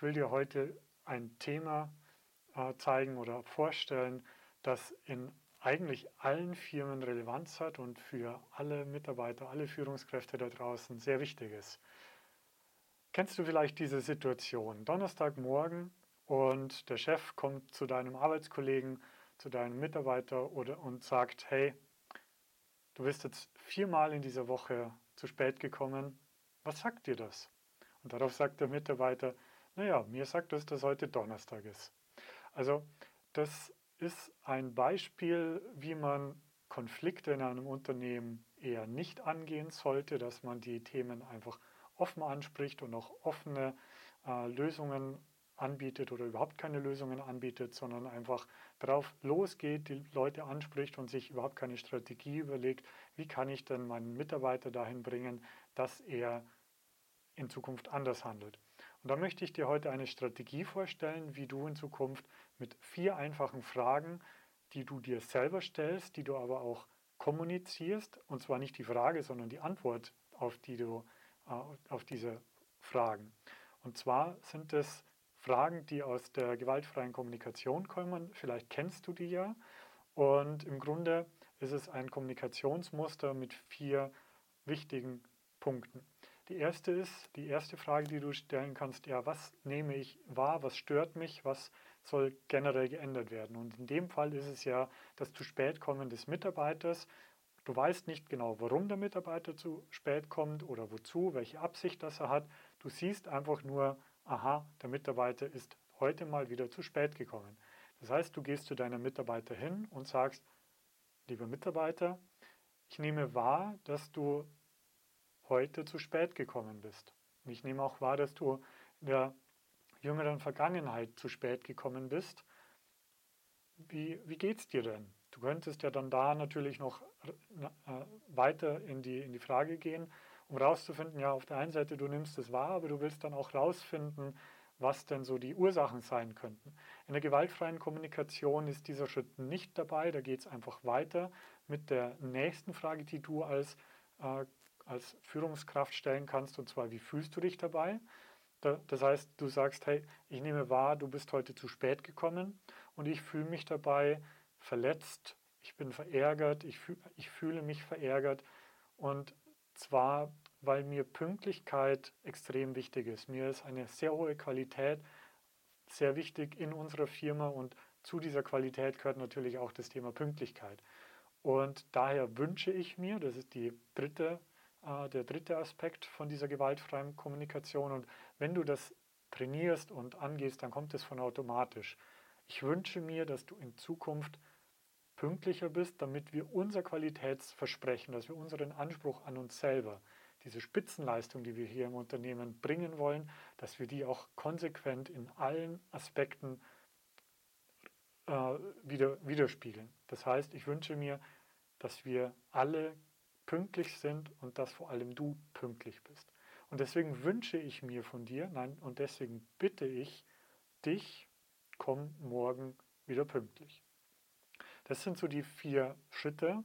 Ich will dir heute ein Thema äh, zeigen oder vorstellen, das in eigentlich allen Firmen Relevanz hat und für alle Mitarbeiter, alle Führungskräfte da draußen sehr wichtig ist. Kennst du vielleicht diese Situation? Donnerstagmorgen und der Chef kommt zu deinem Arbeitskollegen, zu deinem Mitarbeiter oder, und sagt, hey, du bist jetzt viermal in dieser Woche zu spät gekommen. Was sagt dir das? Und darauf sagt der Mitarbeiter, naja, mir sagt es, dass heute Donnerstag ist. Also das ist ein Beispiel, wie man Konflikte in einem Unternehmen eher nicht angehen sollte, dass man die Themen einfach offen anspricht und auch offene äh, Lösungen anbietet oder überhaupt keine Lösungen anbietet, sondern einfach darauf losgeht, die Leute anspricht und sich überhaupt keine Strategie überlegt, wie kann ich denn meinen Mitarbeiter dahin bringen, dass er in Zukunft anders handelt. Und da möchte ich dir heute eine Strategie vorstellen, wie du in Zukunft mit vier einfachen Fragen, die du dir selber stellst, die du aber auch kommunizierst, und zwar nicht die Frage, sondern die Antwort auf, die du, äh, auf diese Fragen. Und zwar sind es Fragen, die aus der gewaltfreien Kommunikation kommen. Vielleicht kennst du die ja. Und im Grunde ist es ein Kommunikationsmuster mit vier wichtigen Punkten. Die erste ist, die erste Frage, die du stellen kannst, ja, was nehme ich wahr, was stört mich, was soll generell geändert werden? Und in dem Fall ist es ja das zu spät kommen des Mitarbeiters. Du weißt nicht genau, warum der Mitarbeiter zu spät kommt oder wozu, welche Absicht das er hat. Du siehst einfach nur, aha, der Mitarbeiter ist heute mal wieder zu spät gekommen. Das heißt, du gehst zu deinem Mitarbeiter hin und sagst, lieber Mitarbeiter, ich nehme wahr, dass du heute zu spät gekommen bist. Und ich nehme auch wahr, dass du in der jüngeren Vergangenheit zu spät gekommen bist. Wie, wie geht es dir denn? Du könntest ja dann da natürlich noch äh, weiter in die, in die Frage gehen, um herauszufinden, ja, auf der einen Seite, du nimmst es wahr, aber du willst dann auch herausfinden, was denn so die Ursachen sein könnten. In der gewaltfreien Kommunikation ist dieser Schritt nicht dabei, da geht es einfach weiter mit der nächsten Frage, die du als äh, als Führungskraft stellen kannst, und zwar, wie fühlst du dich dabei? Das heißt, du sagst, hey, ich nehme wahr, du bist heute zu spät gekommen und ich fühle mich dabei verletzt, ich bin verärgert, ich, fühl, ich fühle mich verärgert und zwar, weil mir Pünktlichkeit extrem wichtig ist. Mir ist eine sehr hohe Qualität sehr wichtig in unserer Firma und zu dieser Qualität gehört natürlich auch das Thema Pünktlichkeit. Und daher wünsche ich mir, das ist die dritte äh, der dritte Aspekt von dieser gewaltfreien Kommunikation. Und wenn du das trainierst und angehst, dann kommt es von automatisch. Ich wünsche mir, dass du in Zukunft pünktlicher bist, damit wir unser Qualitätsversprechen, dass wir unseren Anspruch an uns selber, diese Spitzenleistung, die wir hier im Unternehmen bringen wollen, dass wir die auch konsequent in allen Aspekten äh, wieder, widerspiegeln. Das heißt, ich wünsche mir, dass wir alle pünktlich sind und dass vor allem du pünktlich bist. Und deswegen wünsche ich mir von dir, nein, und deswegen bitte ich dich, komm morgen wieder pünktlich. Das sind so die vier Schritte,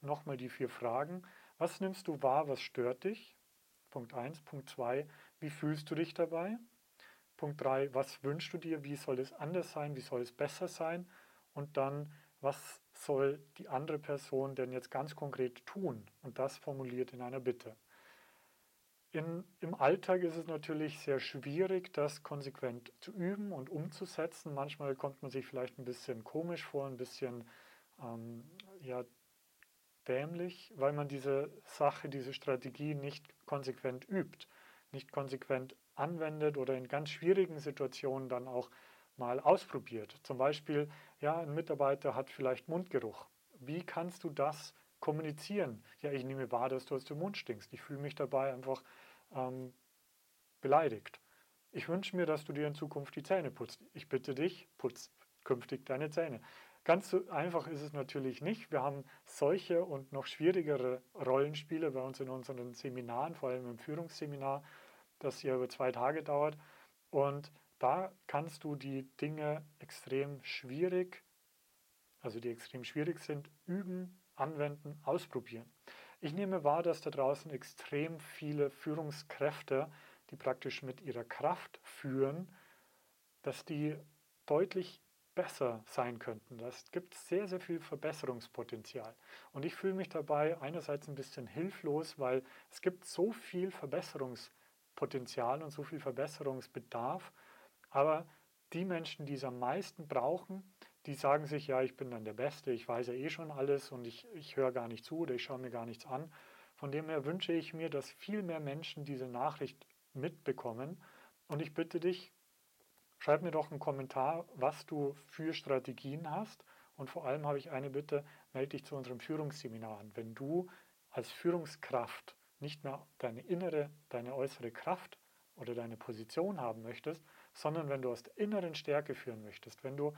nochmal die vier Fragen. Was nimmst du wahr, was stört dich? Punkt 1. Punkt 2, wie fühlst du dich dabei? Punkt 3, was wünschst du dir, wie soll es anders sein, wie soll es besser sein? Und dann, was soll die andere Person denn jetzt ganz konkret tun? Und das formuliert in einer Bitte. In, Im Alltag ist es natürlich sehr schwierig, das konsequent zu üben und umzusetzen. Manchmal kommt man sich vielleicht ein bisschen komisch vor, ein bisschen ähm, ja, dämlich, weil man diese Sache, diese Strategie nicht konsequent übt, nicht konsequent anwendet oder in ganz schwierigen Situationen dann auch mal ausprobiert. Zum Beispiel, ja, ein Mitarbeiter hat vielleicht Mundgeruch. Wie kannst du das kommunizieren? Ja, ich nehme wahr, dass du aus dem Mund stinkst. Ich fühle mich dabei einfach ähm, beleidigt. Ich wünsche mir, dass du dir in Zukunft die Zähne putzt. Ich bitte dich, putz künftig deine Zähne. Ganz so einfach ist es natürlich nicht. Wir haben solche und noch schwierigere Rollenspiele bei uns in unseren Seminaren, vor allem im Führungsseminar, das ja über zwei Tage dauert. Und da kannst du die Dinge extrem schwierig, also die extrem schwierig sind, üben, anwenden, ausprobieren. Ich nehme wahr, dass da draußen extrem viele Führungskräfte, die praktisch mit ihrer Kraft führen, dass die deutlich besser sein könnten. Das gibt sehr, sehr viel Verbesserungspotenzial. Und ich fühle mich dabei einerseits ein bisschen hilflos, weil es gibt so viel Verbesserungspotenzial und so viel Verbesserungsbedarf. Aber die Menschen, die es am meisten brauchen, die sagen sich, ja, ich bin dann der Beste, ich weiß ja eh schon alles und ich, ich höre gar nicht zu oder ich schaue mir gar nichts an. Von dem her wünsche ich mir, dass viel mehr Menschen diese Nachricht mitbekommen. Und ich bitte dich, schreib mir doch einen Kommentar, was du für Strategien hast. Und vor allem habe ich eine Bitte, melde dich zu unserem Führungsseminar an. Wenn du als Führungskraft nicht mehr deine innere, deine äußere Kraft oder deine Position haben möchtest, sondern wenn du aus der inneren Stärke führen möchtest, wenn du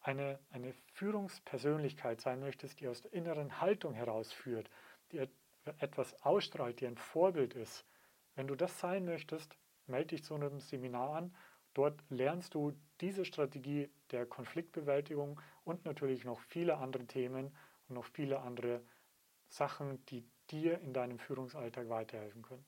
eine, eine Führungspersönlichkeit sein möchtest, die aus der inneren Haltung herausführt, die etwas ausstrahlt, die ein Vorbild ist, wenn du das sein möchtest, melde dich zu einem Seminar an. Dort lernst du diese Strategie der Konfliktbewältigung und natürlich noch viele andere Themen und noch viele andere Sachen, die dir in deinem Führungsalltag weiterhelfen können.